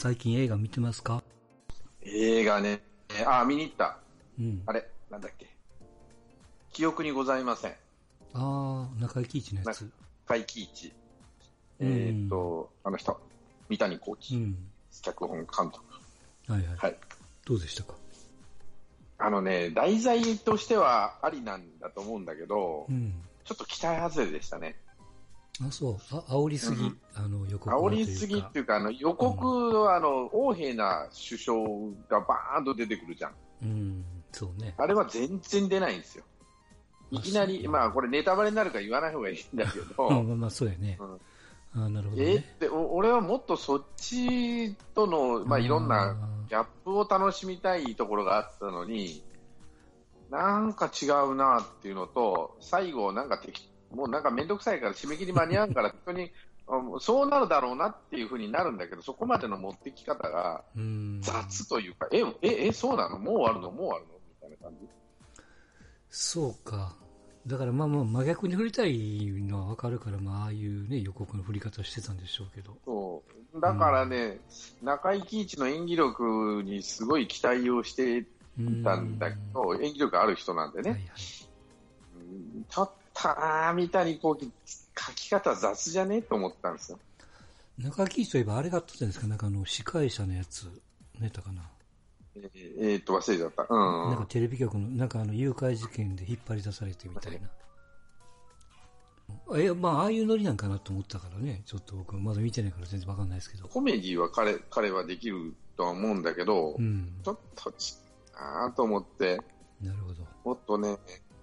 最近映画見てますか？映画ね、あ、見に行った。うん。あれ、なんだっけ。記憶にございません。ああ、中井貴一のやつ。怪奇一。うんえーっと、あの人、三谷幸喜、うん。脚本監督。はいはい。はい。どうでしたか？あのね、題材としてはありなんだと思うんだけど、うん。ちょっと期待外れでしたね。あ、そう。あ、煽りすぎ。うんあの、予告は煽りすぎっていうか、あの予告は、あの、横柄な首相がバーンと出てくるじゃん。うん。そうね。あれは全然出ないんですよ。いきなり、まあこれネタバレになるから言わない方がいいんだけど、うん、まあまあ、そうやね。うんあなるほどえーっね。て、お俺はもっとそっちとの、まあいろんなギャップを楽しみたいところがあったのに、なんか違うなっていうのと、最後なんか適もうなんかめんどくさいから締め切り間に合うから、本当に、うんそうなるだろうなっていうふうになるんだけど、そこまでの持ってき方がうん。雑というか、え、え、え、そうなの？もう終わるの？もう終わるの？みたいな感じ。そうか。だからまあまあ真逆に振りたいのはわかるから、まあああいうね、予告の振り方してたんでしょうけど。そう。だからね、中井貴一の演技力にすごい期待をしていたんだけど、演技力ある人なんでね。はいはい。うんちょっとな、三谷幸喜、書き方雑じゃね？と思ったんですよ。中木といえばあれがあったじゃないですか、なんかあの、司会者のやつ、何やったかな？えーえーっと、忘れちゃった。うん、なんかテレビ局の、なんかあの、誘拐事件で引っ張り出されてみたいな。え、まあ、ああいうノリなんかなと思ったからね、ちょっと僕、まだ見てないから全然わかんないですけど。コメディは彼彼はできるとは思うんだけど、うん。ちょっとちなーと思って、なるほど。もっとね、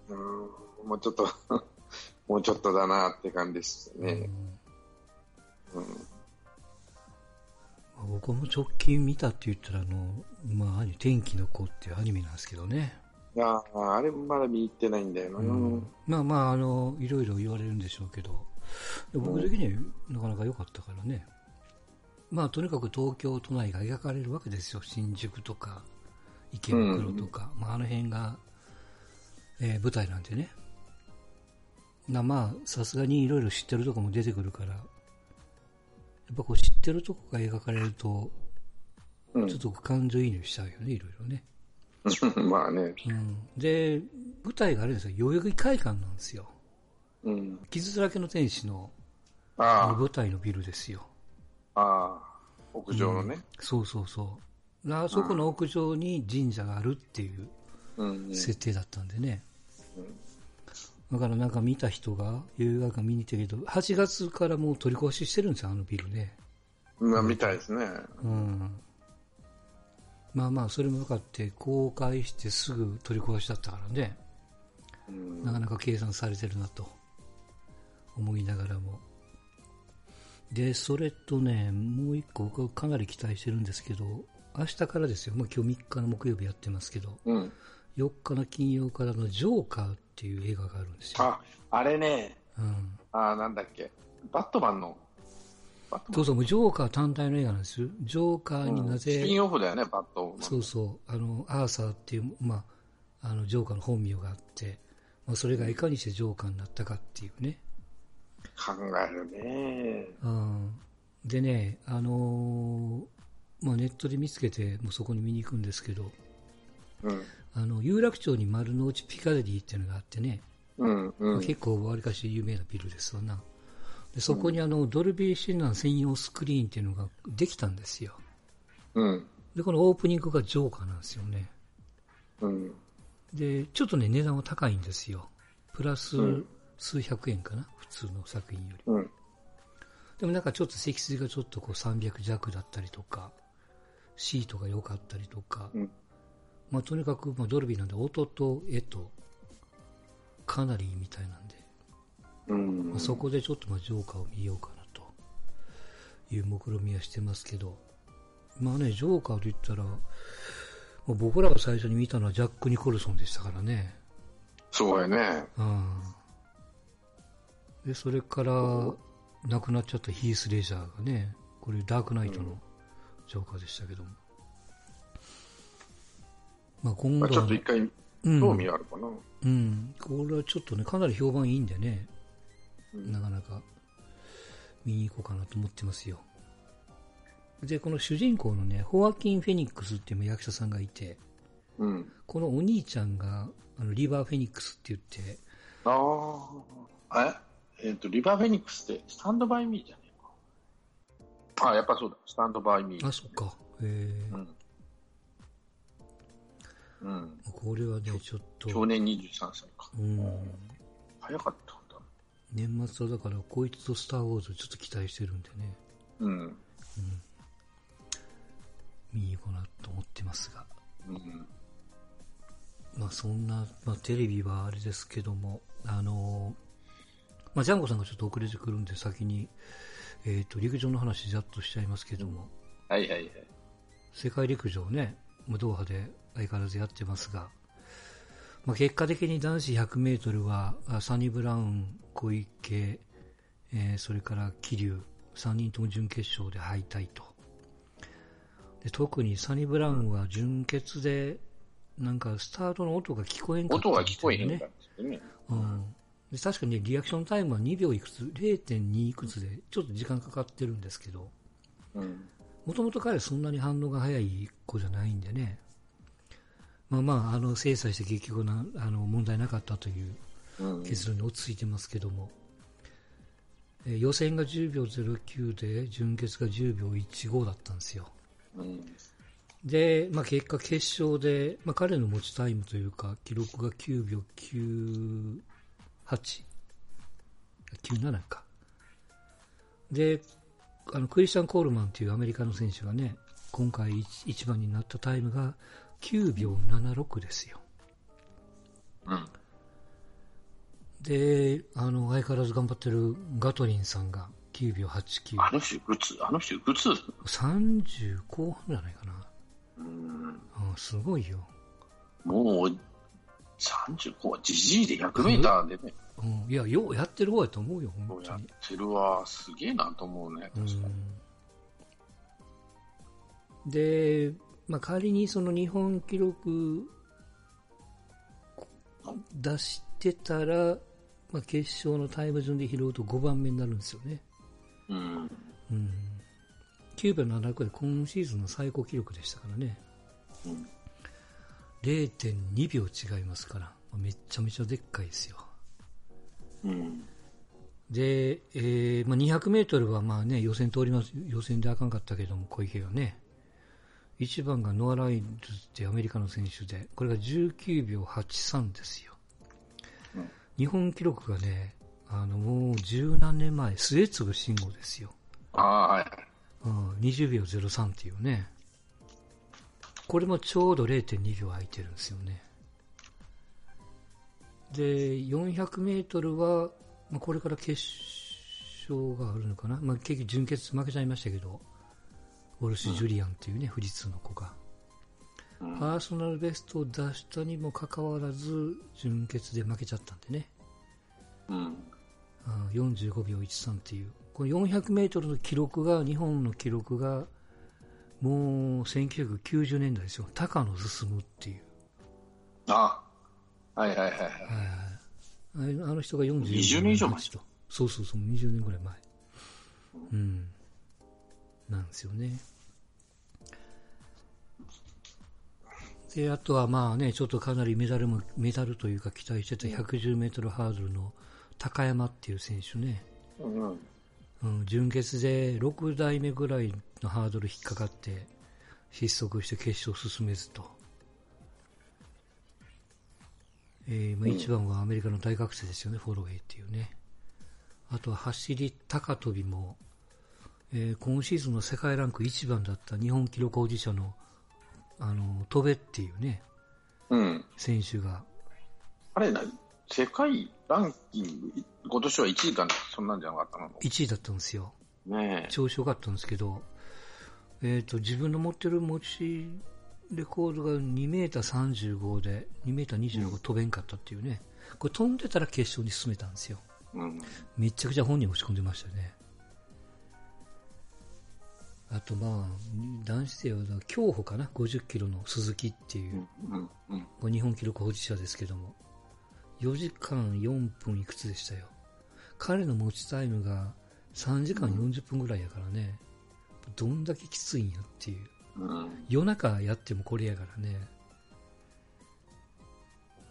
うん、もうちょっと、もうちょっとだなって感じですね。うんうんまあ僕も直近見たって言ったら、あの、まあ、天気の子っていうアニメなんですけどね。いやーあれもまだ見に行ってないんだよな。うんまあまあ、あの、いろいろ言われるんでしょうけど、僕的にはなかなか良かったからね。まあ、とにかく東京都内が描かれるわけですよ。新宿とか、池袋とか、まあ、あの辺が、えー舞台なんでね。なまあ、さすがにいろいろ知ってるとこも出てくるから、やっぱこう知ってるとこが描かれると、うんちょっと感情移入しちゃうよね、いろいろね。まあね。うん。で、舞台があるんですよ。代々木会館なんですよ。うん。傷だらけの天使のあ舞台のビルですよ。あ、ああ、屋上のね。そうそうそう。あそこの屋上に神社があるっていううん。設定だったんでね。だからなんか見た人が、映画館見に行ったけど、8月からもう取り壊ししてるんですよ、あのビルね。まあ、みたいですね。うん。まあまあ、それも分かって、公開してすぐ取り壊しだったからね。うん。なかなか計算されてるなと思いながらも。で、それとね、もう一個僕はかなり期待してるんですけど、明日からですよ。まあ今日3日の木曜日やってますけど、うん。4日の金曜からのジョーカーっていう映画があるんですよ。あ、あれね、うん。あなんだっけ。バットマンの。そうそうジョーカー単体の映画なんですよ。ジョーカーになぜ、スピンオフだよね、バットマン。そうそう、あの、アーサーっていう、まあ、あの、ジョーカーの本名があって、まあ、それがいかにしてジョーカーになったかっていうね。考えるね。うん。でね、あのーまあ、ネットで見つけて、もうそこに見に行くんですけど、うん。あの、有楽町に丸の内ピカデリーっていうのがあってね、うん。うん。結構わりかし有名なビルですわな。でそこにあの、ドルビーシナー専用スクリーンっていうのができたんですよ。うん。で、このオープニングがジョーカーなんですよね。うん。で、ちょっとね、値段は高いんですよ。プラスうん数百円かな、普通の作品より。うん。でもなんかちょっと積水がちょっとこう300弱だったりとか、シートが良かったりとか、うんまあとにかくまあドルビーなんで音と絵とかなりいいみたいなんで、うん。まあ、そこでちょっとまあジョーカーを見ようかなという目論みはしてますけど、まあね、ジョーカーと言ったら、まあ僕らが最初に見たのはジャック・ニコルソンでしたからね。そうやね。うん。で、それから、亡くなっちゃったヒース・レジャーがね、これダークナイトのジョーカーでしたけども。まあ今まあ、度は、ちょっと一回、うん、興味あるかな。うん。これはちょっとね、かなり評判いいんでね、うんなかなか見に行こうかなと思ってますよ。で、この主人公のね、ホアキン・フェニックスっていう役者さんがいて、うん。このお兄ちゃんが、あの、リバー・フェニックスって言って、ああ。ええっ、と、リバーフェニックスって、スタンドバイミーじゃねえか。あ、やっぱそうだ。スタンドバイミー。あ、そっか。えうん。うん。ー、これはね、ちょっと、去年23歳か。うん、早かったんだ。年末はだから、こいつとスター・ウォーズちょっと期待してるんでね、うん。見に行こうなと思ってますが。うん。まあそんな、まあテレビはあれですけども、あのーまあジャンゴさんがちょっと遅れてくるんで先に、えっ、と、陸上の話ざっとしちゃいますけども、はいはいはい。世界陸上ね、無ドーハで相変わらずやってますが、まあ結果的に男子100メートルは、あサニブラウン、小池、えーそれから桐生、3人とも準決勝で敗退と。で特にサニブラウンは準決で、なんかスタートの音が聞こえんかった音が聞こえへんみたいかったね。なね。うん。で確かにね、リアクションタイムは2秒いくつ、0.2いくつで、ちょっと時間かかってるんですけど、うん。もともと彼はそんなに反応が早い子じゃないんでね、まあまあ、あの、精査して結局な、あの、問題なかったといううん。結論に落ち着いてますけども、えー予選が10秒09で、準決が10秒15だったんですよ。うん。で、まあ、結果決勝で、まあ、彼の持ちタイムというか、記録が9秒98、97か。で、あの、クリスチャン・コールマンというアメリカの選手がね、今回一一番になったタイムが9秒76ですよ。うん。で、あの、相変わらず頑張ってるガトリンさんが9秒89。あの人いくつ？あの人いくつ？30後半じゃないかな。うん。うん、すごいよ。もう、35、じじいで100メーターでね、うん、いや、ようやってる方やと思うよ、本当に。てるわ。すげえなと思うね。確かに。うん、で、まあ、仮にその日本記録出してたら、まあ、決勝のタイム順で拾うと5番目になるんですよね。うん。うん、9秒76で今シーズンの最高記録でしたからね。うん0.2秒違いますから、めっちゃめちゃでっかいですよ。うん。で、えーまあ、200メートルはまあね、予選通ります、予選であかんかったけども、小池がね、1番がノア・ライルズってアメリカの選手で、これが19秒83ですよ。うん日本記録がね、あの、もう十何年前、末次慎吾ですよ。ああ、はい。うん、20秒03っていうね。これもちょうど0.2秒空いてるんですよね。で、400メートルは、まあ、これから決勝があるのかな。まあ、結局準決負けちゃいましたけど、ウォルシュ・ジュリアンっていうね、富士通の子が。うんパーソナルベストを出したにもかかわらず、準決で負けちゃったんでね。うん。あ45秒13っていう、この400メートルの記録が、日本の記録が、もう1990年代ですよ。高野進むっていう。あはいはいはいはい。はいはいあの人が40 20年以上前と。そうそうそう、20年ぐらい前。うん。なんですよね。で、あとはまあね、ちょっとかなりメダルも、メダルというか期待してた110メートルハードルの高山っていう選手ね。うん。うん、準決で6台目ぐらいのハードル引っかかって失速して決勝進めずと、えーまあ、うん1番はアメリカの大学生ですよね、フォロウェイっていうね。あとは走り高跳びも、えー今シーズンの世界ランク1番だった日本記録保持者のあの戸部っていうねうん。選手が。あれな、世界ランキング、今年は1位かな、そんなんじゃなかったの？1位だったんですよ。ねえ。調子良かったんですけど、えー、と自分の持ってる持ちレコードが2メーター35で2メーター26飛べんかったっていうね、これ飛んでたら決勝に進めたんですよ。うん。めっちゃくちゃ本人落ち込んでましたね。あとまあ男子生は競歩かな？50キロの鈴木っていう。う、ん。日本記録保持者ですけども。4時間4分いくつでしたよ。彼の持ちタイムが3時間40分ぐらいやからね、どんだけきついんやっていう。うん。夜中やってもこれやからね。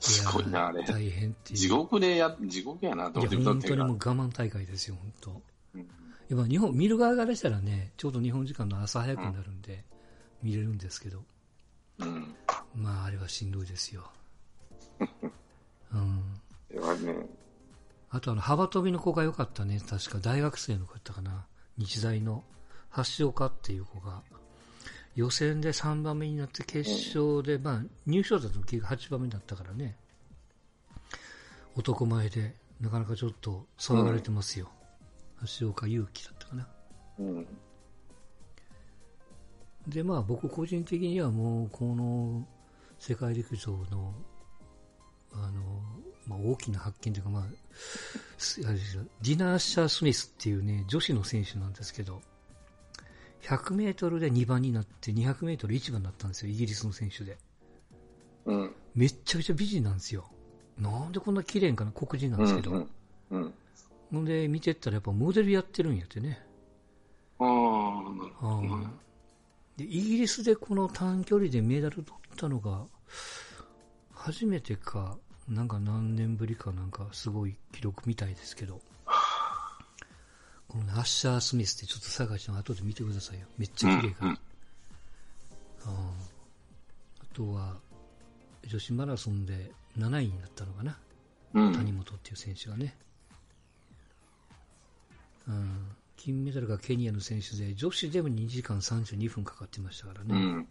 すごいな、あれ。大変っていう。地獄でや、地獄やなと思っていや、本当にもうが。我慢大会ですよ、本当。うん今日本、見る側からしたらね、ちょうど日本時間の朝早くになるんで、見れるんですけど、うん。まあ、あれはしんどいですよ。うん。ね、あとあの、幅跳びの子が良かったね。確か大学生の子だったかな。日大の橋岡っていう子が、予選で3番目になって決勝で、まあ、入賞だと結局8番目だったからね。男前で、なかなかちょっと騒がれてますよ。橋岡優輝だったかな。うん。で、まあ僕個人的にはもうこの世界陸上の、あの、まあ大きな発見というかまあ、すあれですよディナーシャー・スミスっていうね、女子の選手なんですけど、100メートルで2番になって200メートル1番になったんですよ、イギリスの選手で。うん。めっちゃくちゃ美人なんですよ。なんでこんな綺麗かな黒人なんですけど。うん。うん。ほんで見てったらやっぱモデルやってるんやってね。ああ、なるほど。うんでイギリスでこの短距離でメダル取ったのが初めてかなんか何年ぶりかなんかすごい記録みたいですけどこのねアッシャー・スミスってちょっと探して後で見てくださいよ。めっちゃ綺麗から、うんあとは女子マラソンで7位になったのかな、うん。谷本っていう選手がね、うん、金メダルがケニアの選手で女子でも2時間32分かかってましたからね、うん。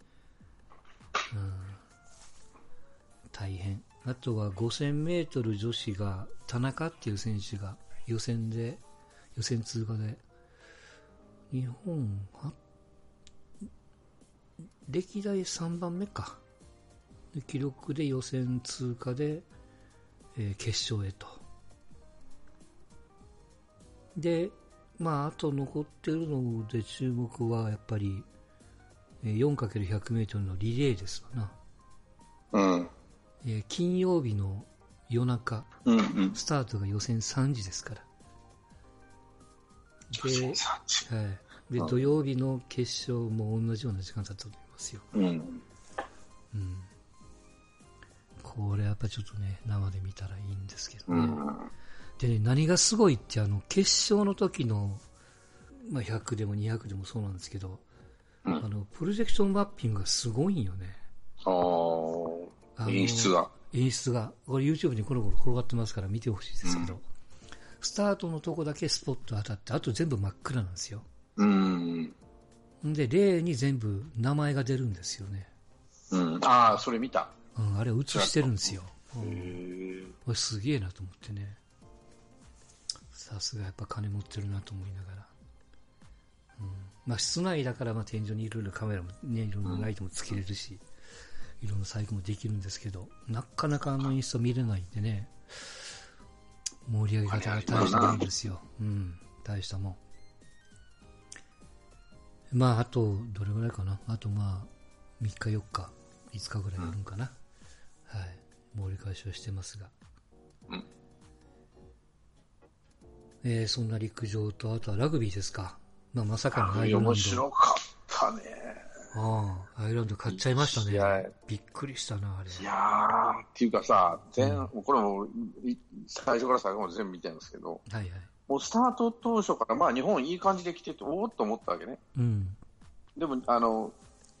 大変。あとは5000メートル女子が田中っていう選手が予選で予選通過で日本は歴代3番目かで記録で予選通過で、えー決勝へとでまああと残ってるので注目はやっぱりえー 4×100 メートルのリレーですわなうん。えー金曜日の夜中、うん。うん。スタートが予選3時ですから。で、はい、でうん土曜日の決勝も同じような時間だったと思いますよ。うん。うん。これやっぱちょっとね、生で見たらいいんですけどね。うん。でね、何がすごいって、あの、決勝の時の、まあ、100でも200でもそうなんですけど、うんあの、プロジェクションマッピングがすごいんよね。ああ演出が。演出が、これ YouTube にこの頃転がってますから見てほしいですけど、スタートのとこだけスポット当たって、あと全部真っ暗なんですよ。うん。んで、例に全部名前が出るんですよね。うん。ああ、それ見た。うん、あれ映してるんですよ。うへん、え。これすげえなと思ってね。さすがやっぱ金持ってるなと思いながら。うん、まあ室内だからまあ天井にいろいろカメラもね、いろんなライトもつけれるし、いろんな細工もできるんですけど、なかなかあのインスタ見れないんでね、盛り上げ方が大したもんですよ。うん、大したもん。まああと、どれぐらいかな。あとまあ、3日4日、5日ぐらいやるんかな。はい。盛り返しをしてますが。うんえーそんな陸上と、あとはラグビーですか。まあ、まさかのアイルランド。面白かったね。ああ、アイルランド勝っちゃいましたね。びっくりしたな、あれ。いやー、っていうかさ、全、うんこれもい最初から最後まで全部見てるんですけど、はいはい。もうスタート当初から、まあ日本いい感じで来てて、おおっと思ったわけね。うん。でも、あの、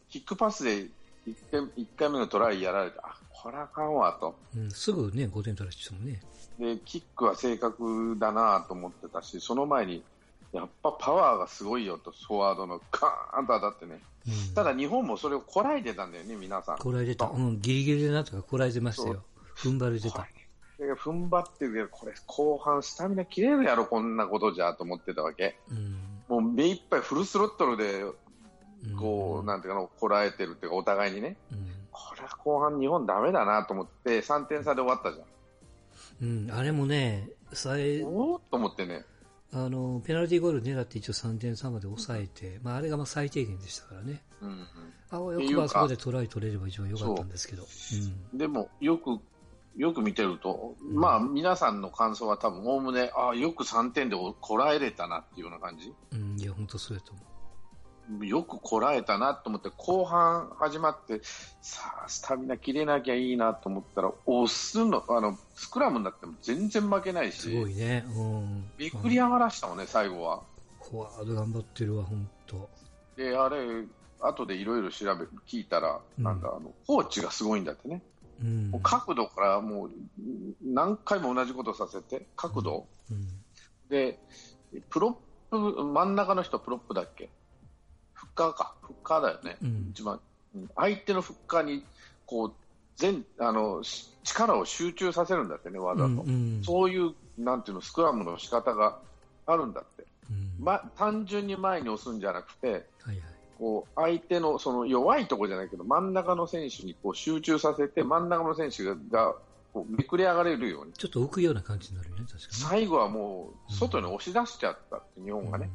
キックパスで1回 ,1 回目のトライやられて、あ、これあかんわと。うん、すぐね、5点取られてたもんね。で、キックは正確だなと思ってたし、その前に、やっぱパワーがすごいよと、フォワードのカーンと当たってね。うん。ただ日本もそれをこらえてたんだよね、皆さん。こらえてた。うん、ギリギリでなんとかこらえてましたよ。踏ん張れてた。で踏ん張ってるけど、これ後半スタミナ切れるやろ、こんなことじゃと思ってたわけ。うん。もう目いっぱいフルスロットルで、うんこう、なんていうかな、こらえてるっていうか、お互いにね。うん。これは後半日本ダメだなと思って、3点差で終わったじゃん。うん、あれもね、さえ、おおと思ってね。あの、ペナルティーゴール狙って一応3点差まで抑えて、まああれがまあ最低限でしたからね。うんうんあわよくばそこでトライ取れれば一番良かったんですけど。でも、よく、よく見てると、まあ、皆さんの感想は多分、おおむね、ああ、よく3点でこらえれたなっていうような感じ？うん。うん、いや、本当そうやと思よくこらえたなと思って、後半始まって、さあ、スタミナ切れなきゃいいなと思ったら、押すの、あの、スクラムになっても全然負けないし、すごいね。うん。びっくり上がらしたもんね、最後は。フォワード頑張ってるわ、本当。で、あれ、後でいろいろ調べ、聞いたら、うんなんかあの、コーチがすごいんだってね。うん。もう角度からもう、何回も同じことさせて、角度。うん。で、プロップ、真ん中の人プロップだっけ？フッカーか。フッカーだよね。うん一番、うん相手のフッカーに、こう、全、あの、し力を集中させるんだってね、わざと。うんうんそういう、なんていうの、スクラムの仕方があるんだって。うんま、単純に前に押すんじゃなくて、はいはい。こう相手のその弱いところじゃないけど真ん中の選手にこう集中させて真ん中の選手ががこうめくれ上がれるようにちょっと浮くような感じになるよね、確かに。最後はもう外に押し出しちゃったって日本がね、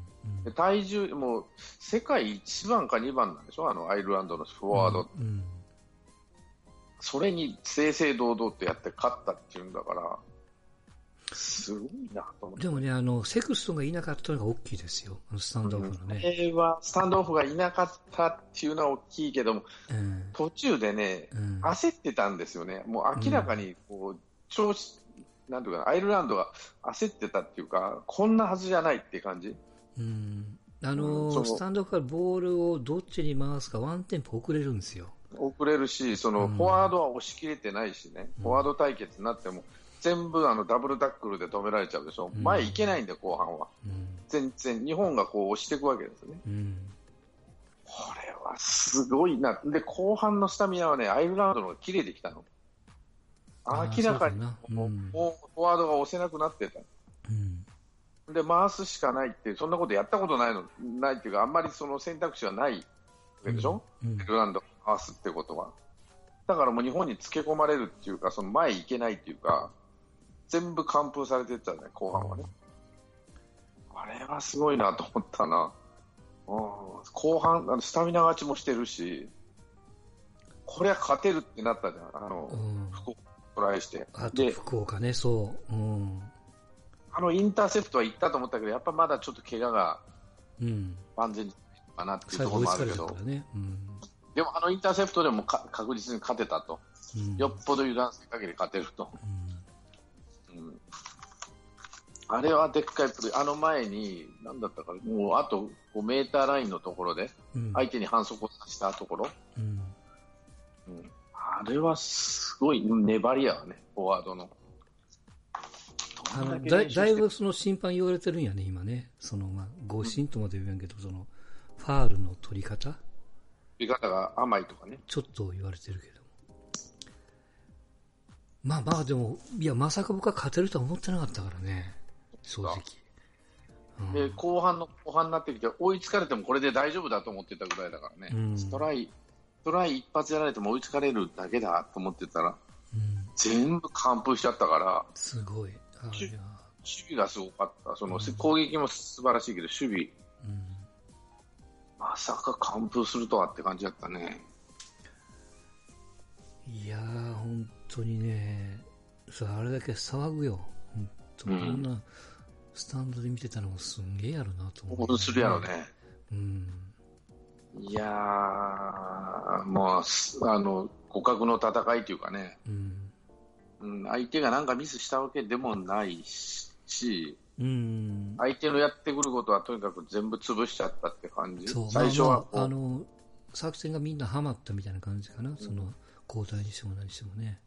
体重もう世界1番か2番なんでしょ？あのアイルランドのフォワード、うん。それに正々堂々とやって勝ったっていうんだからすごいなと思って。でもね、あの、セクストンがいなかったのが大きいですよ。スタンドオフのこね。れはスタンドオフがいなかったっていうのは大きいけどもうん。途中でね、うん。焦ってたんですよね、もう明らかにこう、調子、なんていうかな、アイルランドが焦ってたっていうか、こんなはずじゃないっていう感じ、うん。あのうんそのスタンドからボールをどっちに回すかワンテンポ遅れるんですよ。遅れるし、そのうんフォワードは押し切れてないしね、うんフォワード対決になっても、全部あのダブルタックルで止められちゃうでしょ、うん前行けないんで、後半は。うん。全然、日本がこう押していくわけですね。うん。これはすごいな。で、後半のスタミナはね、アイルランドの方が切れてきたの。明らかにフォワードが押せなくなってた。うん。で回すしかないって、そんなことやったことないのないっていうか、あんまりその選択肢はないわけでしょ、うんアイルランド回すってことは。だからもう日本につけ込まれるっていうか、その前行けないっていうか、全部完封されてったね、後半はね。あれはすごいなと思ったな。うん後半、あのスタミナ勝ちもしてるし、これは勝てるってなったじゃん、あの、うん。福岡トライして。あとで、福岡ね、そう。うん。あのインターセプトは行ったと思ったけど、やっぱまだちょっと怪我がうん。万全かなっていうところもあるけどれたから、ね。うん。でもあのインターセプトでもか確実に勝てたと、うん。よっぽど油断する限り勝てると、うん。うんあれはでっかいプレー、あの前に、なんだったか、もうあと5メーターラインのところで、うん。相手に反則をさせたところ、うん。うんあれはすごい粘りやわね、フォワードの。あのだけだいぶその審判言われてるんやね、今ね。その、まあ、誤審とまで言わんけど、その、ファールの取り方見方が甘いとかね。ちょっと言われてるけども。まあまあでも、いや、まさか僕は勝てるとは思ってなかったからね。正直。うんで後半の後半になってきて追いつかれてもこれで大丈夫だと思ってたぐらいだからね、うんストライストライ一発やられても追いつかれるだけだと思ってたらうん。全部完封しちゃったからすごい。守備がすごかったその、うん攻撃も素晴らしいけど守備うん。まさか完封するとはって感じだったねいやー、本当にね、それあれだけ騒ぐよ。本当、うんなスタンドで見てたのもすんげえやろなと思う、興奮するやろね。うん。いやーもうすあの互角の戦いというかね、うん。うん、相手がなんかミスしたわけでもないしうん。相手のやってくることはとにかく全部潰しちゃったって感じ最初はまああ、あの、作戦がみんなハマったみたいな感じかな。その、交代にしても何してもね。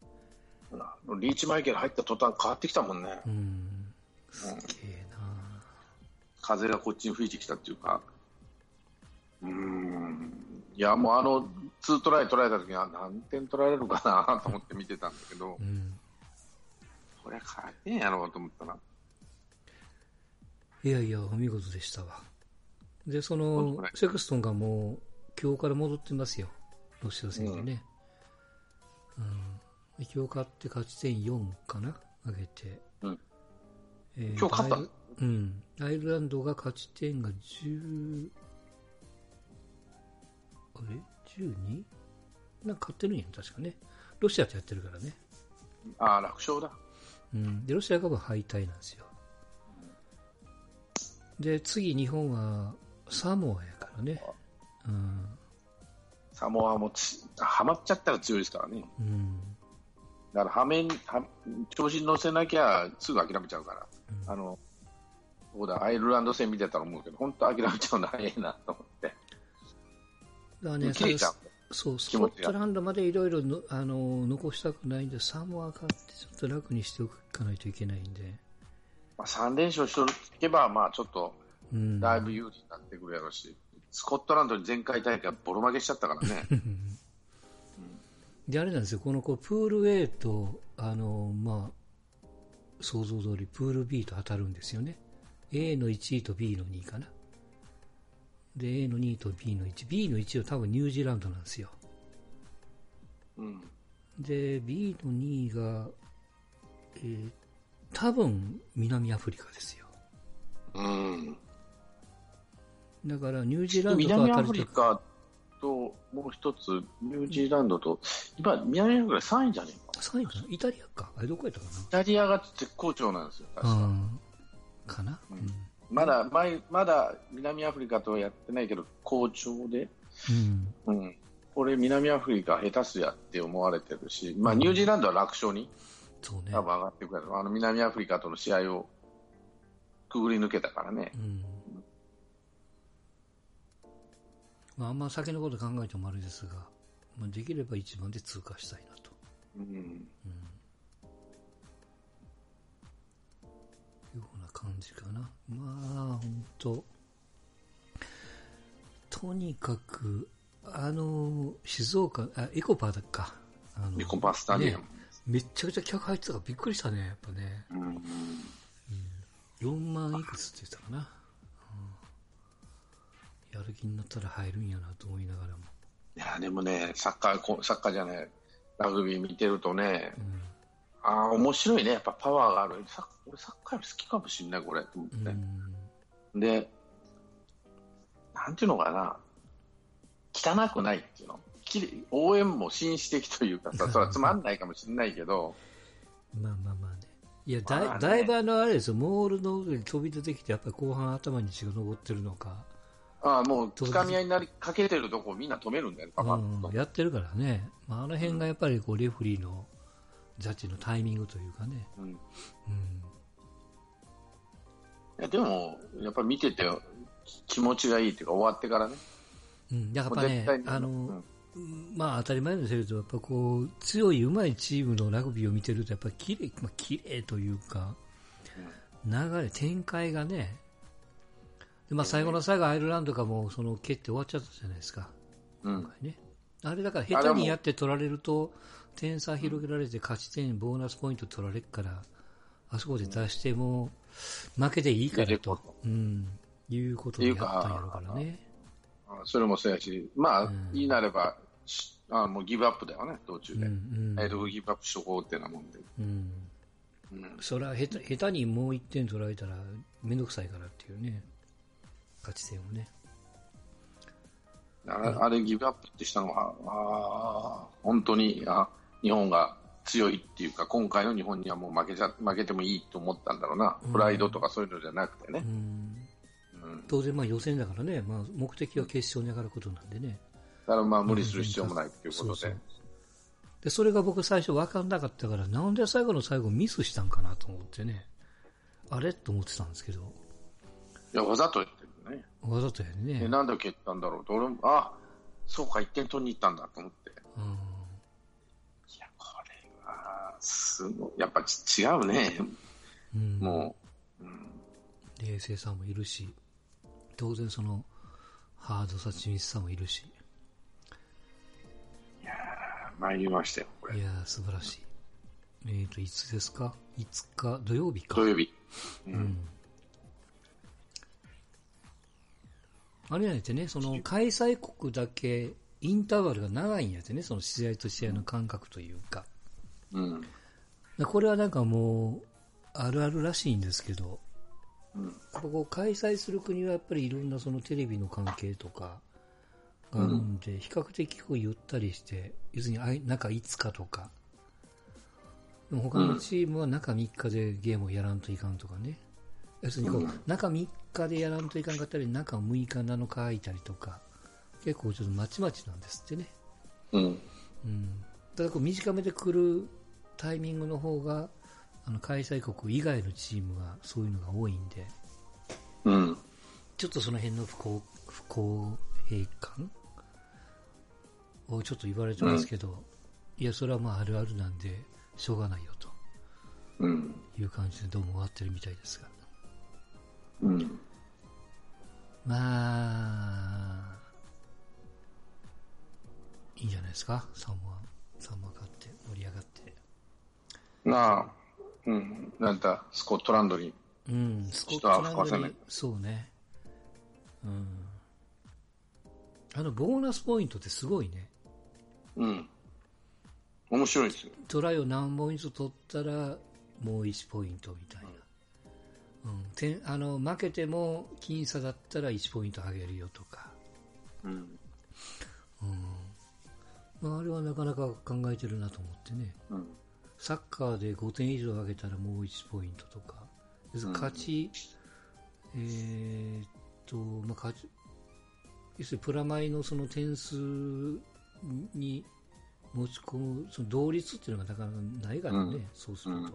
リーチマイケル入った途端変わってきたもんね、うん。すげえな風がこっちに吹いてきたっていうか、うーん、いや、もうあの2トライ取られた時には何点取られるかなと思って見てたんだけど、うん。これ勝てんやろうと思ったら、いやいや、お見事でしたわ。で、そのセクストンがもう、今日から戻ってますよ。ロシア戦にね。うん。で今日勝って勝ち点4かな？上げて。うんえー今日勝った？アイルうん。アイルランドが勝ち点が10、あれ ?12? なんか勝ってるんやん、確かね。ロシアとやってるからね。ああ、楽勝だ。うん、でロシアが敗退なんですよ。で、次、日本はサモアやからね。うん。サモアもつはまっちゃったら強いですからね。うん。だからはめんは調子に乗せなきゃすぐ諦めちゃうから、うんあのどこだアイルランド戦見てたら思うけど、本当諦めちゃうの早いなと思って、だね、切れちゃうそう、スコットランドまでいろいろのあの残したくないんで、サモア勝ってちょっと楽にしておかないといけないんで。まあ、3連勝しとけば、まあ、ちょっとうん。だいぶ有利になってくるやろうし、スコットランドに前回大会ボロ負けしちゃったからね、で、あれなんですよ、このこうプール A と、あの、まあ、想像通りプール B と当たるんですよね。A の1位と B の2位かな。で、A の2位と B の1。B の1位は多分ニュージーランドなんですよ。うん、で、B の2位が、えー多分南アフリカですよ。うん、だからニュージーランドと南アフリカともう一つ、ニュージーランドと、今、南アフリカ3位じゃねえか、3位かな？イタリアか。あれどこやったかイタリアが絶好調なんですよ、確なか。うん。かな、ううんん、まだ前まだ南アフリカとはやってないけど、好調で。うん。うん、これ、南アフリカ、下手すやって思われてるし、まあ、ニュージーランドは楽勝にそうね。多分上がっていくから、あの南アフリカとの試合をくぐり抜けたからね、うん。まあ、あんま先のこと考えてもあれですが、まあ、できれば一番で通過したいなと。うん、いうような感じかな。まあ、本当とにかく、あの、静岡、あ、エコパーだっか。あのエコパスタジアム、ねめっちゃくちゃ客入ってたからびっくりしたね、やっぱね。うん4万いくつって言ってたかな。うんやる気になったら入るんやなと思いながらも。いやでもね、サッカーこ、サッカーじゃない、ラグビー見てるとね、うんああ、面白いね、やっぱパワーがある、サッ俺、サッカーより好きかもしれない、これ、と思って、うん。で、なんていうのかな、汚くないっていうの、きれい応援も紳士的というかさ、それはつまんないかもしれないけど、まあまあまあね。いや、だ,、まあね。だいぶあの、あれですよ、モールの上に飛び出てきて、やっぱり後半頭に血が上ってるのか、ああもう、つかみ合いになりかけてるとこ、みんな止めるんだよね、パパうん、やってるからね、まあ、あの辺がやっぱりこうレフェリーのジャッジのタイミングというかね、うん。いうん、やでも、やっぱり見てて気持ちがいいっていうか、終わってからね。うん、やっぱねあの、うん。まあ当たり前ですけど、やっぱこう、強い、上手いチームのラグビーを見てると、やっぱり綺麗、まあ綺麗というか、流れ、展開がね、でまあ最後の最後、アイルランドがもうその蹴って終わっちゃったじゃないですか。うん。今回ね。あれだから下手にやって取られると、点差広げられて勝ち点、ボーナスポイント取られるから、あそこで出しても、負けていいからと、うん、いうことでやったんやろうからね。あそれもそうやし、まあ、うん言いなれば、しあもうギブアップだよね、途中うん、で。うんえーギブアップしとこうってなもんで。うん。うんそれは下手下手にもう1点取られたらめんどくさいからっていうね、勝ち点をね。あれあれギブアップってしたのは、あー本当にあ日本が強いっていうか、今回の日本にはもう負けちゃ負けてもいいと思ったんだろうな、うん。プライドとかそういうのじゃなくてね。当然まあ予選だからね、まあ、目的は決勝に上がることなんでね。だからまあ無理する必要もないっていうことで。そうそう。で、それが僕最初分かんなかったから、なんで最後の最後ミスしたんかなと思ってね、あれ？と思ってたんですけど、いや、わざとやってるね。わざとやでね。なんで蹴ったんだろうと、俺も、あそうか、1点取りに行ったんだと思って。うんすごい、やっぱち違うね。うん、もう、うん、冷静さもいるし、当然その、ハードさ、緻密さもいるし、参りましたよ、これ。いやー、素晴らしい。えーと、いつですか ?5 日、土曜日か。土曜日。う。うんん。あれなんやってね、その開催国だけインターバルが長いんやってね、その試合と試合の間隔というか。うん。でこれはなんかもう、あるあるらしいんですけど、うん。ここ開催する国はやっぱりいろんなそのテレビの関係とかがあるんで、比較的こうゆったりして、要するにあい中5日とか、でも他のチームは中3日でゲームをやらんといかんとかね。要するにこう、うん中3日でやらんといかんかったり、中6日7日空いたりとか、結構ちょっとまちまちなんですってね。うん。うん。ただこう短めで来るタイミングの方が、あの開催国以外のチームがそういうのが多いんで、うん。ちょっとその辺の不公不公平感をちょっと言われてますけど、いや、それはまああるあるなんで、しょうがないよとうん。いう感じでどうも終わってるみたいですが。うん。まあ、いいんじゃないですか、サモア、サモア勝って、盛り上がって。なあ、うん。なんだ、スコットランドに。うん、スコットランドにそうね。うん。あの、ボーナスポイントってすごいね。うん。面白いですよ。トライを何ポイント取ったら、もう1ポイントみたいな。うん、点あの負けても僅差だったら1ポイントあげるよとか、うん。まあ、あれはなかなか考えてるなと思ってね、うん。サッカーで5点以上上げたらもう1ポイントとか、要するに勝ち、えーっと、まあ、勝ち、要するにプラマイのその点数に持ち込む、その同率っていうのがなかなかないからね、うんそうすると。うん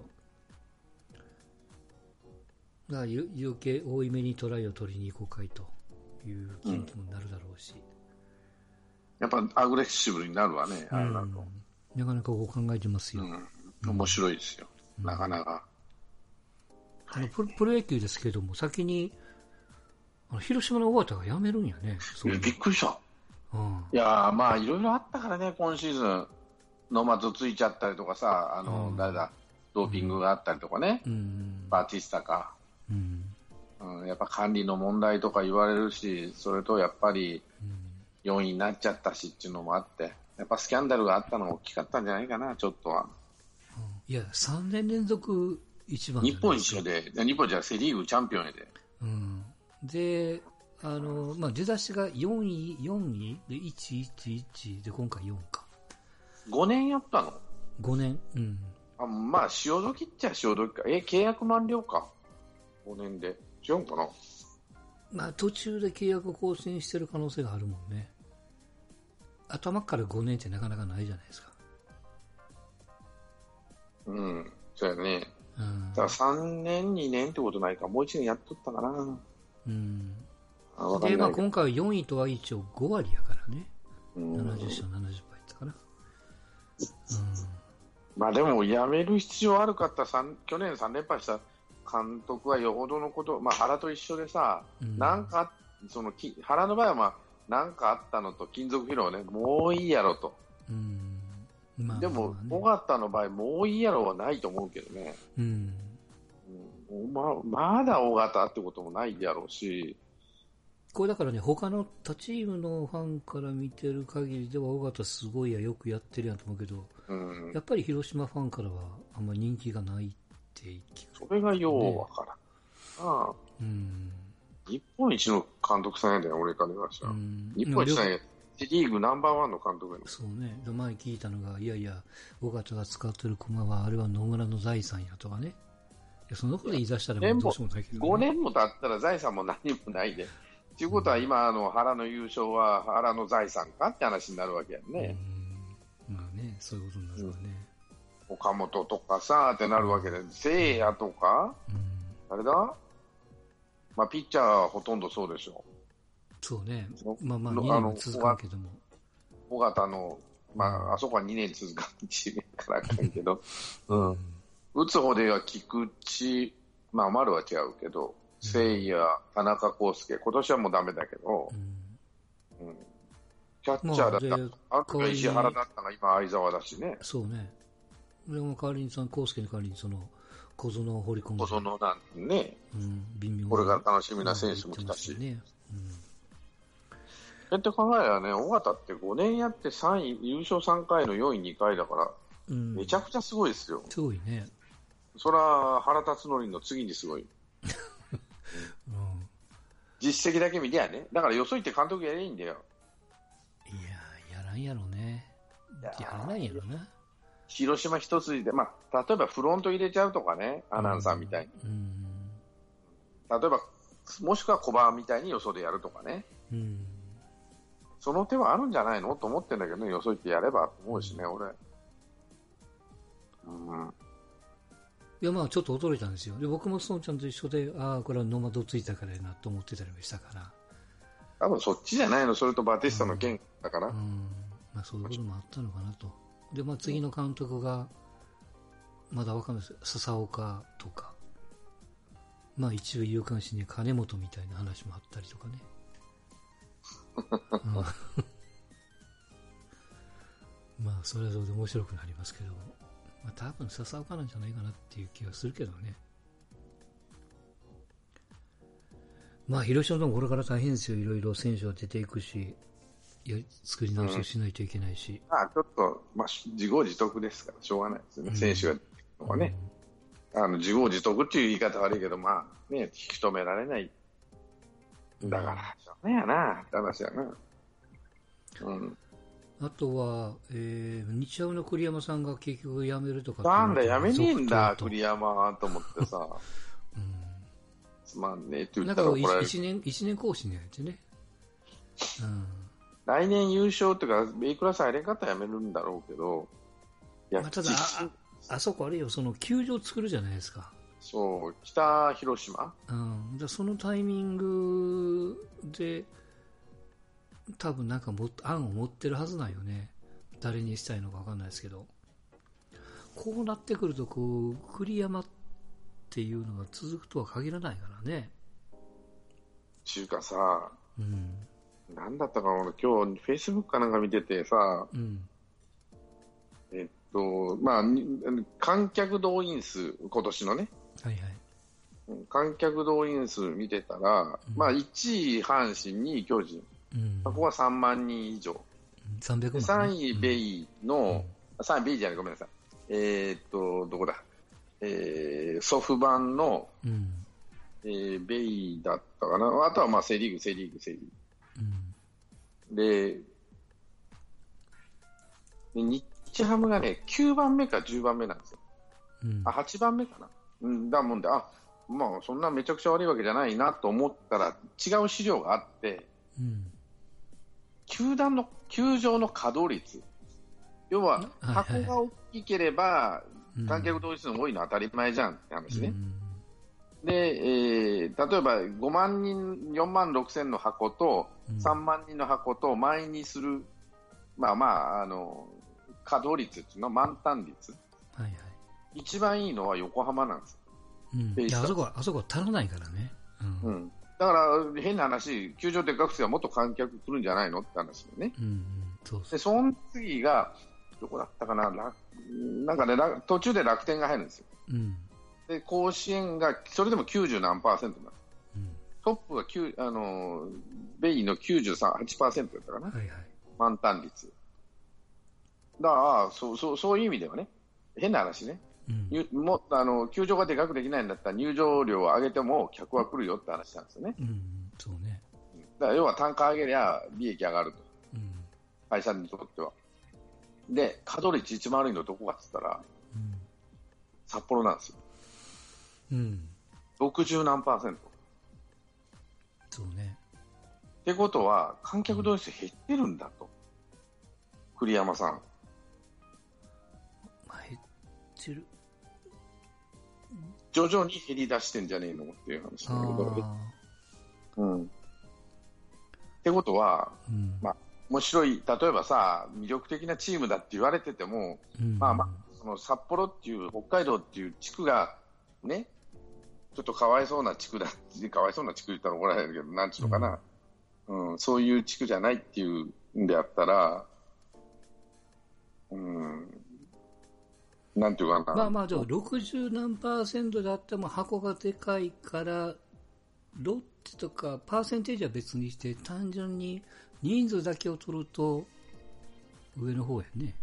だからよ余計多いめにトライを取りに行こうかいという気にもなるだろうし、やっぱアグレッシブになるわね、あれだと。なかなかこう考えてますよ。うん。面白いですよ。なかなか。あのプロプロ野球ですけども、先にあの広島の尾形が辞めるんやね、びっくりした。うん。いやーまあいろいろあったからね、今シーズン、ノマドついちゃったりとかさ、あの、うん。誰だ、ドーピングがあったりとかね、うん。バティスタか、うん。うん、やっぱ管理の問題とか言われるし、それとやっぱり4位になっちゃったしっていうのもあって、やっぱスキャンダルがあったのが大きかったんじゃないかな、ちょっとは。いや、3年連続一番日本一緒で、日本じゃセ・リーグチャンピオンやで。うん、で、あのまあ、出だしが4位、4位で1、1、1で今回4か、5年やったの？5年、うん、あまあ、潮時っちゃ潮時か。え、契約満了か？5年で。違うんかな？まあ、途中で契約更新してる可能性があるもんね、頭から5年ってなかなかないじゃないですか。うん。そうやね。うんだから3年、2年ってことないか。もう1年やっとったかな。うんあで、まあ。今回は4位とは一応5割やからね、うん70勝70敗ってかな。まあでも、辞める必要あるかった三去年3連敗した監督はよほどのこと、まあ原と一緒でさ、うんなんか、そのき原の場合はまあ、なんかあったのと金属疲労ね、もういいやろと。うんまあでも、まあ尾形の場合、もういいやろはないと思うけどね。うんうんままだ尾形ってこともないやろうし、これだからね、他の他チームのファンから見てる限りでは、尾形すごいや、よくやってるやんと思うけど、うんやっぱり広島ファンからはあんま人気がないって聞く。それがようわからん。ああうん。日本一の監督さんやで、俺から言わしたら。うん日本一さんや、リーグナンバーワンの監督そうね。で前聞いたのが、いやいや、尾形が使ってる駒は、あれは野村の財産やとかね。いやそのこと言い出したらもうどうしようもないけど、ね。5年も経ったら財産も何もないで。ということは今、あの原の優勝は原の財産かって話になるわけやね。うん。まあね、そういうことになるわね。岡本とかさってなるわけで、聖夜とか、うん。あれだ？まあ、ピッチャーはほとんどそうでしょ。そうねそ。まあまあ、2の年は続かんけども。尾形の、まあ、あそこは2年続かんチームやからあかんけど、うん。打つ方では菊池、まあ、丸は違うけど、聖夜、田中康介、今年はもうダメだけどう、ん。うん。キャッチャーだったまあであと石原だったのが今相沢だしね。そうね。でも代わりにその、康介の代わりにその、小園を放り込んで、小園なんてね、うん、微妙これから楽しみな選手も来たし。ね。そうやって考えればね、尾形って5年やって3位、優勝3回の4位2回だから、うん。うん、めちゃくちゃすごいですよ。すごいね。そら、原辰徳の次にすごい。うん。実績だけ見りゃね。だからよそ行って監督やればいいんだよ。いや、やらんやろね。ややらないやろな。広島一筋で、まあ、例えばフロント入れちゃうとかね、アナウンサーみたいに。うん。例えば、もしくは小バみたいによそでやるとかね。うん。その手はあるんじゃないの？と思ってんだけどね、よそ行ってやればと思うしね、俺。うん。いや、まあ、ちょっと驚いたんですよ。で、僕もストーンちゃんと一緒で、ああ、これはノーマドついたからやなと思ってたりもしたから。多分そっちじゃないの、それとバティスタの件だから。うん。まあ、そういうこともあったのかなと。で、まあ、次の監督が、まだわかんないです笹岡とか、まあ、一応有観誌に金本みたいな話もあったりとかね。うんまあ、それはそれで面白くなりますけど、まあ、多分笹岡なんじゃないかなっていう気がするけどね。まあ、広島でもこれから大変ですよ。いろいろ選手が出ていくし、作り直しをしないといけないし。まあ、ちょっと、まあ、自業自得ですから、しょうがないですよね、うん選手がのはね、あの自業自得っていう言い方悪いけど、まあね、引き止められない、だから、しょうがないやなって話やな。うん、あとは、えー、日ハムの栗山さんが結局辞めるとかなんだ、やめねえんだ、栗山と思ってさ、うつまんねえってん。言ったら怒られる。一年、一年更新のやつね。うん。来年優勝っていうか、A クラス入れんかったらやめるんだろうけど、いや、まあ、ただ実あ、あそこあれよ、その球場作るじゃないですか。そう、北広島？うん。だそのタイミングで、多分なんかも案を持ってるはずなんよね。誰にしたいのか分かんないですけど。こうなってくると、こう、栗山っていうのが続くとは限らないからね。ちゅうかさ、うん。なんだったかな、俺今日、フェイスブックかなんか見ててさ、うん。えっと、まあ、に観客動員数、今年のね、はいはい。うん観客動員数見てたら、うんまあ、1位阪神、2位巨人、うん。ここは3万人以上、300で万、3位ベイの、3位ベイじゃない、ごめんなさい、えーっと、どこだ、えーソフバンの、うん。えーベイだったかな、あとはまあセ・リーグ、セ・リーグ、セ・リーグ。うん。で、で日ハムがね、9番目か10番目なんですよ。うん。あ、8番目かな。うん、だもんで、あ、まあ、そんなめちゃくちゃ悪いわけじゃないなと思ったら、違う資料があって、うん。球団の、球場の稼働率。要は、箱が大きければ、うん観客同士の多いのは当たり前じゃんって話ね。うんで、えー例えば5万人、4万6千の箱と、うん3万人の箱と満員にする、まあまあ、あの、稼働率っていうのは満タン率。はいはい。一番いいのは横浜なんです。うん。いや、あそこは、あそこは足らないからね。うん。うん。うん。だから、変な話、球場でかくすればもっと観客来るんじゃないのって話でね。うん。そうそで、その次が、どこだったかな、楽なんかね、楽途中で楽天が入るんですよ。う。うん。で、甲子園が、それでも90何パーセントなんです。うん。トップが9、あのー、ベイの93、8%だったかな。はいはい。満タン率。だから、そう、そう、そういう意味ではね、変な話ね。うん。入もあの、球場がでかくできないんだったら入場料を上げても客は来るよって話なんですよね。うん。そうね。だから要は単価上げりゃ利益上がると。うん。会社にとっては。で、稼働率一番悪いのどこかって言ったら、うん。札幌なんですよ。うん。60何パーセント。そうね。ってことは、観客同士減ってるんだと。栗山さん。まあ、減ってる。徐々に減り出してんじゃねえのっていう話なんだけど。あうん。ってことは、あ。うん。まあ面白い、例えばさ、魅力的なチームだって言われてても、うん。まあまあ、その札幌っていう、北海道っていう地区が、ね、ちょっとかわいそうな地区だ、かわいそうな地区言ったら怒られるけど、なんちゅうのかな、うん、そういう地区じゃないっていうんであったら、うん、なんていうかな。まあまあ、じゃあ、60何パーセントであっても箱がでかいから、ロッテとかパーセンテージは別にして、単純に人数だけを取ると、上の方やね。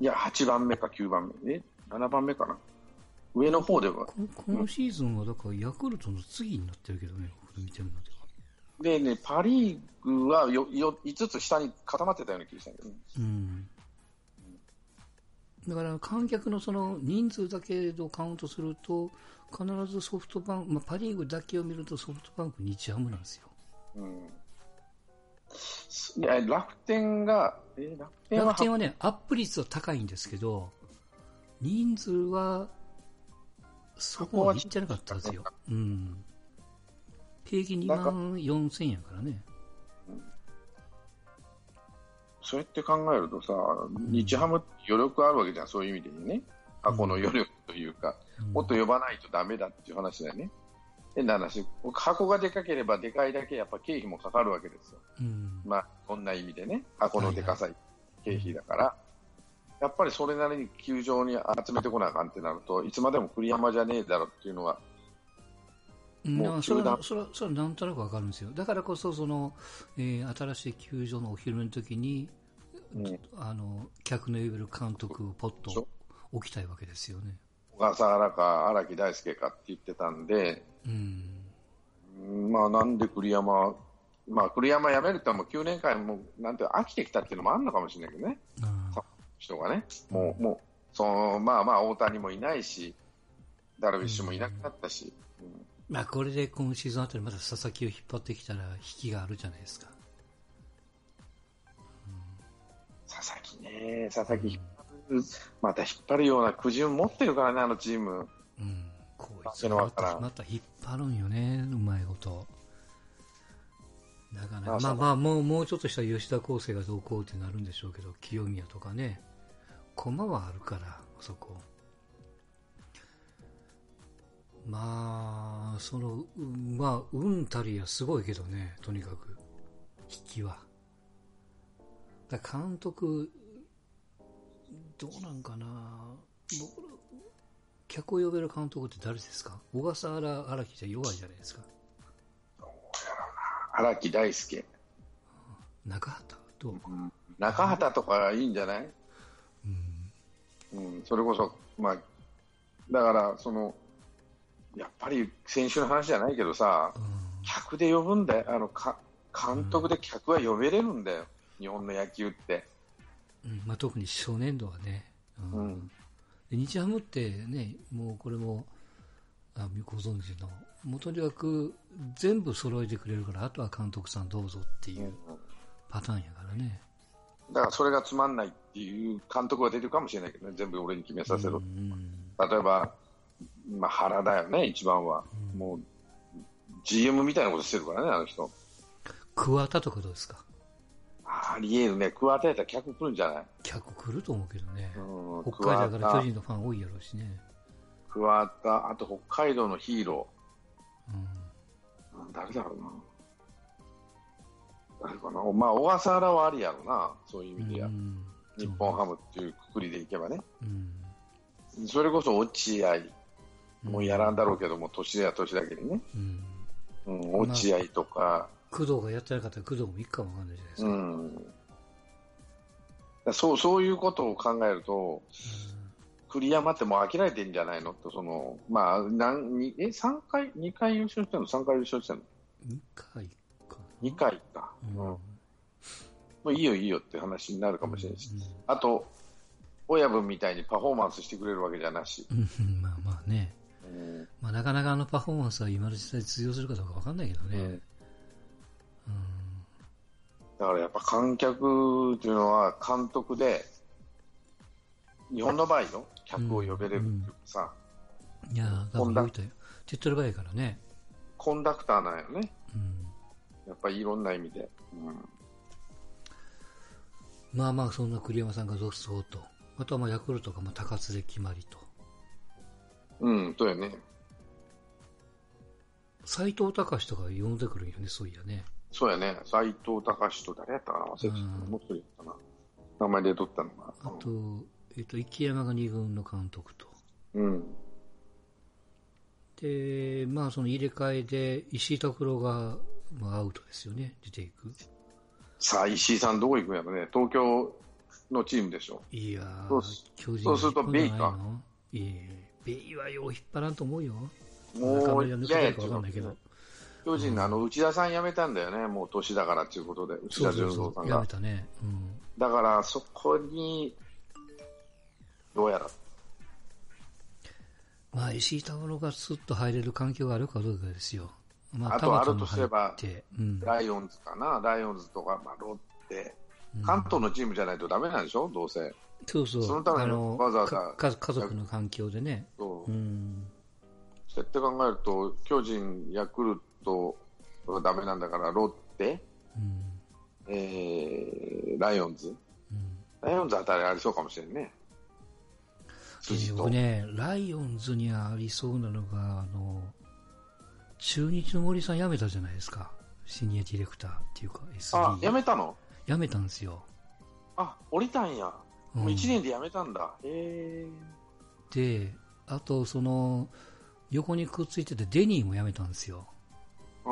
いや、8番目か9番目。え ?7 番目かな。上の方では。ここのシーズンは、だからヤクルトの次になってるけどね、僕見てるのでは。でね、パ・リーグはよよ5つ下に固まってたような気がしたんだけどね。うん。だから観客のその人数だけをカウントすると、必ずソフトバンク、まあ、パ・リーグだけを見るとソフトバンク、日ハムなんですよ。うんいや楽天が、え楽天は楽天はね、アップ率は高いんですけど、人数は、そこまでいってなかったんですよ。うん。平均2万4千やからね。そうやって考えるとさ、日ハム余力あるわけじゃん、そういう意味でね。箱の余力というか、うんもっと呼ばないとダメだっていう話だよね。変な話、箱がでかければでかいだけやっぱ経費もかかるわけですよ。うん。まあ、こんな意味でね、箱のでかさ、経費だから、やっぱりそれなりに球場に集めてこなあかんってなると、いつまでも栗山じゃねえだろっていうのは、うんもうそれはそれはそれはなんとなくわかるんですよ。だからこそ、その、えー新しい球場のお披露目の時に、うんあの、客の呼べる監督をポッそと置きたいわけですよね。小笠原か荒木大輔かって言ってたんで、うん。うんまあ、なんで栗山、まあ、栗山辞めるってもう9年間もうなんて飽きてきたっていうのもあるのかもしれないけどね、あ人がね、もう、もうそのまあまあ、大谷もいないし、ダルビッシュもいなくなったし、うんまあ、これで今シーズンあたりまた佐々木を引っ張ってきたら引きがあるじゃないですか。佐々木ね、佐々木引っ張る、また引っ張るような苦渋持ってるからね、あのチーム。うん。こいつまたまた引っ張るんよね、うまいこと。なかなか、まあまあまあ、もう、もうちょっとしたら吉田康生がどうこうってなるんでしょうけど、清宮とかね、駒はあるから、そこ。まあ、その、うまあ、うんたりはすごいけどね、とにかく、引きは。だ監督、どうなんかな。僕ら、客を呼べる監督って誰ですか？小笠原荒木じゃ弱いじゃないですか。荒木大輔、中畑？どう、中畑とかいいんじゃない、うん、うん、それこそ、まあ、だから、その、やっぱり先週の話じゃないけどさ、うん。客で呼ぶんだよ、あのか監督で客は呼べれるんだよ、日本の野球って。うん。まあ、特に初年度はね、うん。うん。で日ハムってね、もうこれもあご存知の、もうとにかく全部揃えてくれるから、あとは監督さんどうぞっていうパターンやからね。だからそれがつまんないっていう監督が出てるかもしれないけどね、全部俺に決めさせろ、うん。例えば、まあ、原だよね、一番は、うん。もう GM みたいなことしてるからね、あの人、桑田とかどうですか？ありえるね、桑田やったら客来るんじゃない、客来ると思うけどね、うん、北海道だから巨人のファン多いやろうしね。桑田、あと北海道のヒーロうん。ー、誰だろうな、誰かな、まあ、小笠原はありやろうな、そういう意味では、うん。日本ハムっていうくくりでいけばね、うん。それこそ落合、もうやらんだろうけども、年や年だけにね、うん。うん、落合とか、工藤がやってなかったら工藤もいいかもわかんないじゃないですうか。ん、だそうそういうことを考えると、栗山ってもう飽きられてんじゃないの？と、そのまあ、なんにえ3回、2回優勝してんの、3回優勝してんの、2回か2回か、な。うん。もういいよ、いいよって話になるかもしれないし、うんあと、親分みたいにパフォーマンスしてくれるわけじゃなし、うんうんまあまあね。うんまあ、なかなかあのパフォーマンスは今の時代通用するかどうかわかんないけどね。うんうんだからやっぱ観客っていうのは監督で、日本の場合の客を呼べれるっていうかさ、いやー、多分言うたよ。手っ取り早いからね。コンダクターなんよね、うん。やっぱりいろんな意味で。うんまあまあ、そんな栗山さんが続走と。あとはまあヤクルトがまあ高津で決まりと。うん、そうよね。斎藤隆とか呼んでくるんよね、そういやね。そうやね。斎藤隆と誰やったかな忘れてた。うんもう一人やったな。名前で取ったのが。あと、えっ、と、池山が2軍の監督と。うん。で、まあその入れ替えで石井拓郎がまあアウトですよね、出ていく。さあ、石井さんどこ行くんやろね。東京のチームでしょ。いやーそうす、巨人そうするとベイかのいえ、ベイはよう引っ張らんと思うよ。もういやいけど。巨人のあの内田さん辞めたんだよね。もう年だからっていうことで。内田純三さんがめ。たね。うん。だから、そこに、どうやら。まあ石井拓郎がスッと入れる環境があるかどうかですよ。まあ、あとあるとすればうんライオンズかな、ライオンズとか、まあ、ロッテ、うん関東のチームじゃないとダメなんでしょ、どうせ。そうそう。そのためにわざわざ家族の環境でね。そううん。そうやって考えると、巨人、ヤクルトはダメなんだから、ロッテ、うん。えー、ライオンズ、うんライオンズあたりありそうかもしれんね。筋と。僕ね、ライオンズにありそうなのが、あの、中日の森さん辞めたじゃないですか。シニアディレクターっていうか、SD。あ、やめたの？辞めたんですよ。あ、降りたんや。うんもう1年でやめたんだ。へで、あと、その、横にくっついててデニーも辞めたんですよ。あ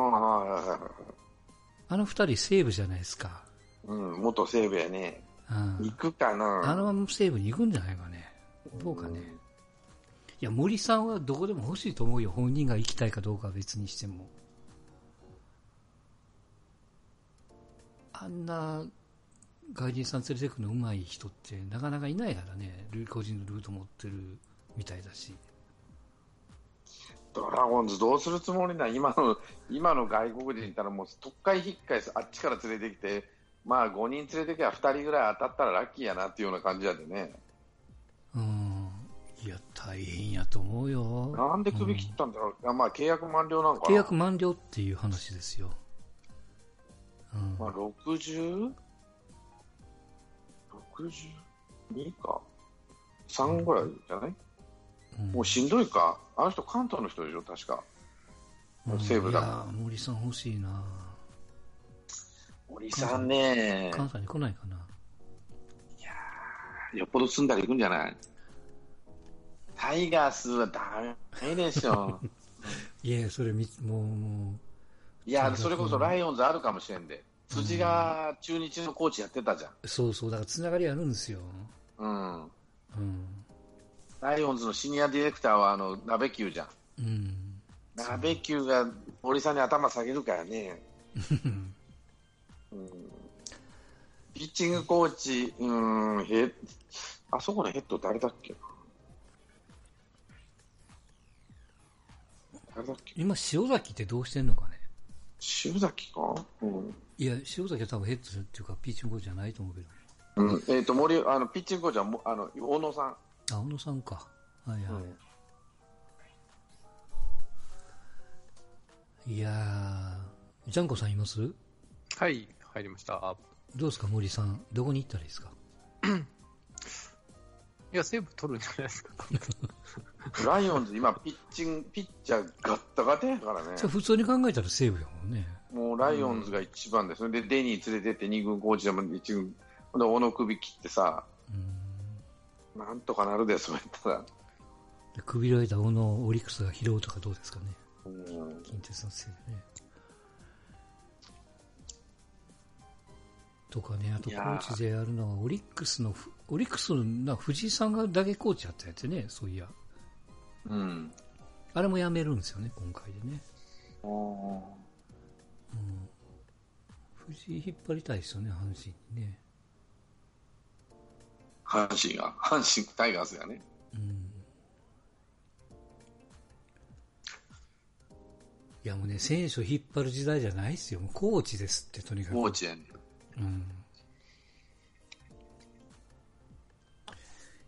の二人西武じゃないですか。うん、元西武やね。うん行くかな。あのまま西武に行くんじゃないかね。どうかね。いや、森さんはどこでも欲しいと思うよ。本人が行きたいかどうかは別にしても。あんな外人さん連れてくの上手い人ってなかなかいないからね。ル個人のルート持ってるみたいだし。ドラゴンズどうするつもりなん？今の、今の外国人いたらもう、特会引っかえす、あっちから連れてきて、まあ5人連れてきゃ2人ぐらい当たったらラッキーやなっていうような感じやでね。うん。いや、大変やと思うよ。なんで首切ったんだろう？いやまあ契約満了なんかな？契約満了っていう話ですよ。うん。まあ 60?62 か。3ぐらいじゃない、うんもうしんどいか？あの人関東の人でしょ、確か。うん西武だいや森さん欲しいな森さんね、関西に来ないかなよっぽど住んだら行くんじゃない？タイガースはダメでしょ。いやそれみもうもいや、それこそライオンズあるかもしれんで。辻が中日のコーチやってたじゃん。うそうそうだからつながりあるんですようん。うんライオンズのシニアディレクターはあの、鍋球じゃん。うん鍋球が森さんに頭下げるからね。うんピッチングコーチ、うん、へあそこのヘッド誰だっけ誰だっけ？今塩崎ってどうしてんのかね？塩崎か？うん。いや塩崎は多分ヘッドっていうかピッチングコーチじゃないと思うけどうん、えっ、と、森、あの、ピッチングコーチはも、あの、大野さん。あ小野さんか。はいはい、うん。いやージャンコさんいます？はい、入りました。あどうですか森さん。どこに行ったらいいですか？いや、セーブ取るんじゃないですか。ライオンズ、今、ピッチング、ピッチャーガッタガタやからね。普通に考えたら西武やもんね。もうライオンズが一番です。それで、デニー連れてって2軍コーチでも1軍、ほんで、小野首切ってさ、うんなんとかなるで、そうやったら。で首られた小野オリックスが拾うとかどうですかねうん近鉄のせいでね。とかね、あとコーーチでやるのは、オリックスのふ、オリックスのな藤井さんがだけコーチやったやつね、そういや。うん。あれもやめるんですよね、今回でね。おー藤井引っ張りたいですよね、阪神にね。阪神が、阪神タイガースがね。うん。いやもうね、選手を引っ張る時代じゃないですよ。コーチですって、とにかく。コーチやね。うん。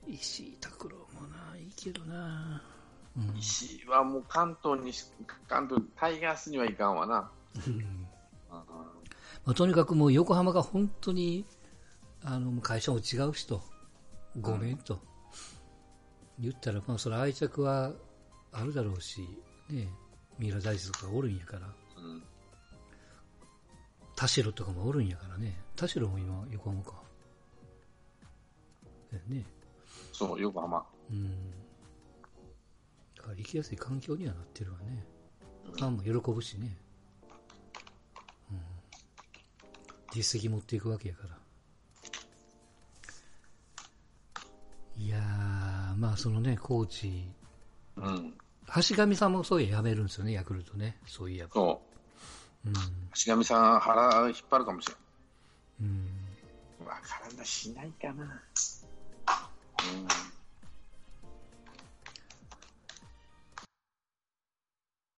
石井拓郎もな、いいけどな。うん。石井はもう関東にし、関東、タイガースにはいかんわな。うんまあ、とにかくもう横浜が本当にあの会社も違う人、ごめんと、言ったら、まあ、それ愛着はあるだろうし、ね、三浦大知とかおるんやから、うん。田代とかもおるんやからね、田代も今、横浜か。だよね。そう、横浜。うん。だから行きやすい環境にはなってるわね。ファンも喜ぶしね。うん。実績持っていくわけやから。いやまあそのね、コーチ、うん、橋上さんもそういややめるんですよね、ヤクルトね、そういえば。そう。うん、橋上さん、腹引っ張るかもしれん。うん。わからんな、しないかな。うん